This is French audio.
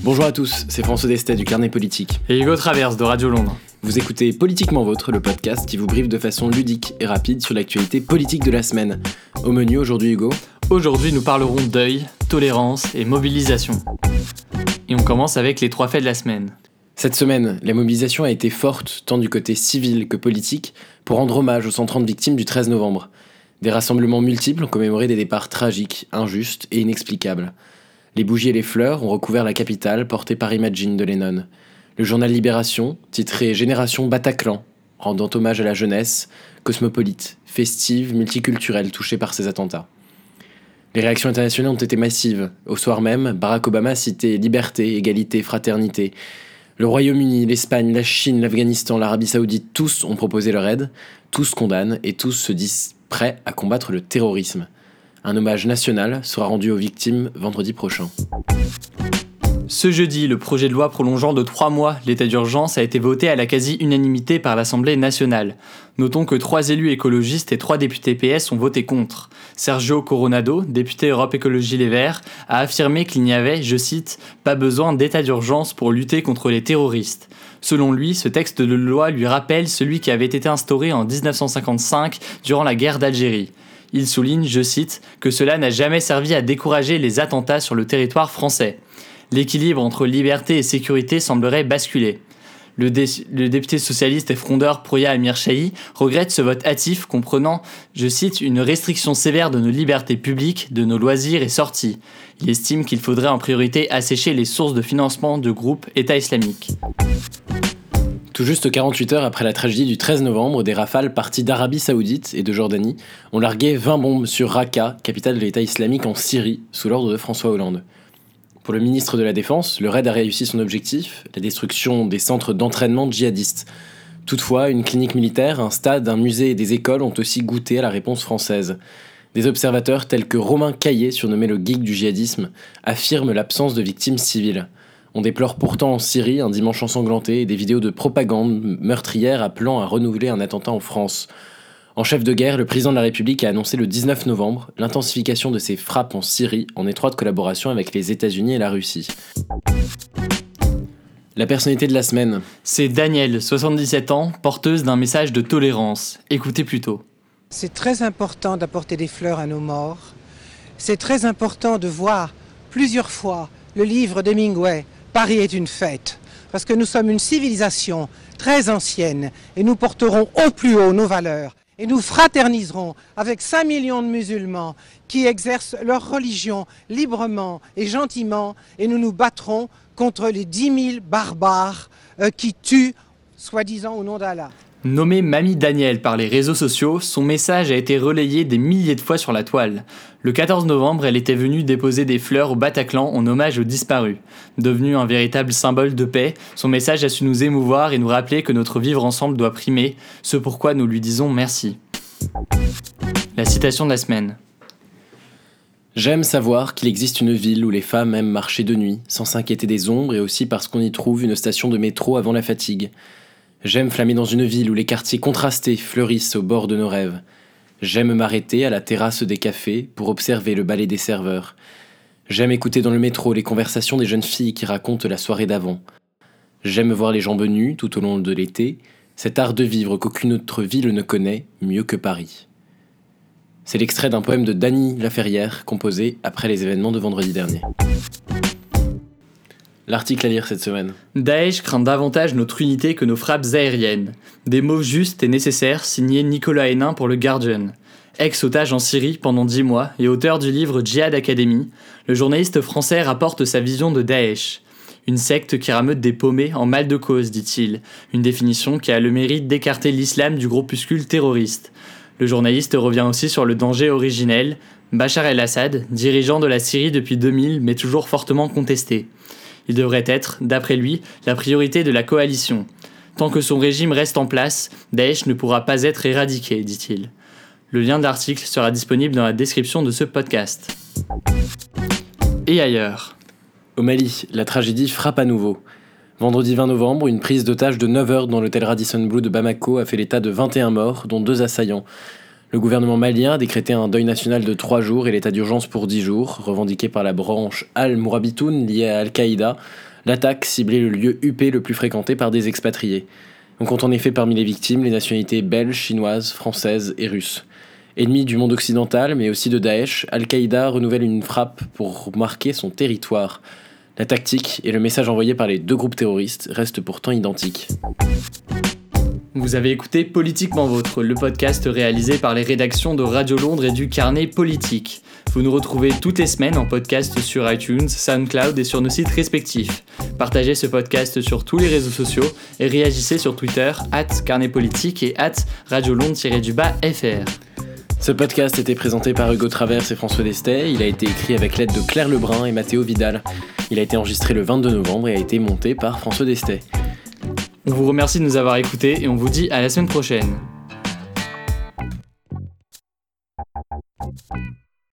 Bonjour à tous, c'est François Destet du Carnet Politique. Et Hugo Traverse de Radio Londres. Vous écoutez Politiquement Vôtre, le podcast qui vous briefe de façon ludique et rapide sur l'actualité politique de la semaine. Au menu aujourd'hui, Hugo Aujourd'hui, nous parlerons deuil, tolérance et mobilisation. Et on commence avec les trois faits de la semaine. Cette semaine, la mobilisation a été forte, tant du côté civil que politique, pour rendre hommage aux 130 victimes du 13 novembre. Des rassemblements multiples ont commémoré des départs tragiques, injustes et inexplicables. Les bougies et les fleurs ont recouvert la capitale, portée par Imagine de Lennon. Le journal Libération, titré Génération Bataclan, rendant hommage à la jeunesse, cosmopolite, festive, multiculturelle touchée par ces attentats. Les réactions internationales ont été massives. Au soir même, Barack Obama citait liberté, égalité, fraternité. Le Royaume-Uni, l'Espagne, la Chine, l'Afghanistan, l'Arabie saoudite, tous ont proposé leur aide, tous condamnent et tous se disent prêts à combattre le terrorisme. Un hommage national sera rendu aux victimes vendredi prochain. Ce jeudi, le projet de loi prolongeant de trois mois l'état d'urgence a été voté à la quasi-unanimité par l'Assemblée nationale. Notons que trois élus écologistes et trois députés PS ont voté contre. Sergio Coronado, député Europe Écologie Les Verts, a affirmé qu'il n'y avait, je cite, pas besoin d'état d'urgence pour lutter contre les terroristes. Selon lui, ce texte de loi lui rappelle celui qui avait été instauré en 1955 durant la guerre d'Algérie. Il souligne, je cite, que cela n'a jamais servi à décourager les attentats sur le territoire français. L'équilibre entre liberté et sécurité semblerait basculer. Le, député socialiste et frondeur Proya Amir Chahi regrette ce vote hâtif comprenant, je cite, une restriction sévère de nos libertés publiques, de nos loisirs et sorties. Il estime qu'il faudrait en priorité assécher les sources de financement de groupes État islamique. Tout juste 48 heures après la tragédie du 13 novembre, des rafales partis d'Arabie Saoudite et de Jordanie ont largué 20 bombes sur Raqqa, capitale de l'État islamique en Syrie, sous l'ordre de François Hollande. Pour le ministre de la Défense, le raid a réussi son objectif, la destruction des centres d'entraînement djihadistes. Toutefois, une clinique militaire, un stade, un musée et des écoles ont aussi goûté à la réponse française. Des observateurs tels que Romain Caillé, surnommé le geek du djihadisme, affirment l'absence de victimes civiles. On déplore pourtant en Syrie un dimanche ensanglanté et des vidéos de propagande meurtrière appelant à renouveler un attentat en France. En chef de guerre, le président de la République a annoncé le 19 novembre l'intensification de ses frappes en Syrie en étroite collaboration avec les États-Unis et la Russie. La personnalité de la semaine. C'est Danielle, 77 ans, porteuse d'un message de tolérance. Écoutez plutôt. C'est très important d'apporter des fleurs à nos morts. C'est très important de voir plusieurs fois le livre d'Hemingway, Paris est une fête, parce que nous sommes une civilisation très ancienne et nous porterons au plus haut nos valeurs et nous fraterniserons avec 5 millions de musulmans qui exercent leur religion librement et gentiment et nous nous battrons contre les 10 000 barbares euh, qui tuent soi-disant au nom d'Allah. Nommée Mamie Daniel par les réseaux sociaux, son message a été relayé des milliers de fois sur la toile. Le 14 novembre, elle était venue déposer des fleurs au Bataclan en hommage aux disparus. Devenue un véritable symbole de paix, son message a su nous émouvoir et nous rappeler que notre vivre ensemble doit primer, ce pourquoi nous lui disons merci. La citation de la semaine. J'aime savoir qu'il existe une ville où les femmes aiment marcher de nuit, sans s'inquiéter des ombres et aussi parce qu'on y trouve une station de métro avant la fatigue. J'aime flâner dans une ville où les quartiers contrastés fleurissent au bord de nos rêves. J'aime m'arrêter à la terrasse des cafés pour observer le balai des serveurs. J'aime écouter dans le métro les conversations des jeunes filles qui racontent la soirée d'avant. J'aime voir les jambes nues tout au long de l'été, cet art de vivre qu'aucune autre ville ne connaît mieux que Paris. C'est l'extrait d'un poème de Dany Laferrière composé après les événements de vendredi dernier. L'article à lire cette semaine. Daesh craint davantage notre unité que nos frappes aériennes. Des mots justes et nécessaires signés Nicolas Hénin pour le Guardian. Ex-otage en Syrie pendant dix mois et auteur du livre Djihad Academy, le journaliste français rapporte sa vision de Daesh. Une secte qui rameute des paumés en mal de cause, dit-il. Une définition qui a le mérite d'écarter l'islam du groupuscule terroriste. Le journaliste revient aussi sur le danger originel. Bachar el-Assad, dirigeant de la Syrie depuis 2000 mais toujours fortement contesté. Il devrait être, d'après lui, la priorité de la coalition. Tant que son régime reste en place, Daesh ne pourra pas être éradiqué, dit-il. Le lien d'article sera disponible dans la description de ce podcast. Et ailleurs. Au Mali, la tragédie frappe à nouveau. Vendredi 20 novembre, une prise d'otage de 9 heures dans l'hôtel Radisson Blue de Bamako a fait l'état de 21 morts, dont deux assaillants. Le gouvernement malien a décrété un deuil national de 3 jours et l'état d'urgence pour 10 jours, revendiqué par la branche Al-Mourabitoun liée à Al-Qaïda. L'attaque ciblait le lieu huppé le plus fréquenté par des expatriés. On compte en effet parmi les victimes les nationalités belges, chinoises, françaises et russes. Ennemi du monde occidental, mais aussi de Daesh, Al-Qaïda renouvelle une frappe pour marquer son territoire. La tactique et le message envoyé par les deux groupes terroristes restent pourtant identiques. Vous avez écouté Politiquement Vôtre, le podcast réalisé par les rédactions de Radio Londres et du Carnet Politique. Vous nous retrouvez toutes les semaines en podcast sur iTunes, SoundCloud et sur nos sites respectifs. Partagez ce podcast sur tous les réseaux sociaux et réagissez sur Twitter, at et at Radio Londres-FR. Ce podcast était présenté par Hugo Travers et François Destet. Il a été écrit avec l'aide de Claire Lebrun et Mathéo Vidal. Il a été enregistré le 22 novembre et a été monté par François Destet. On vous remercie de nous avoir écoutés et on vous dit à la semaine prochaine.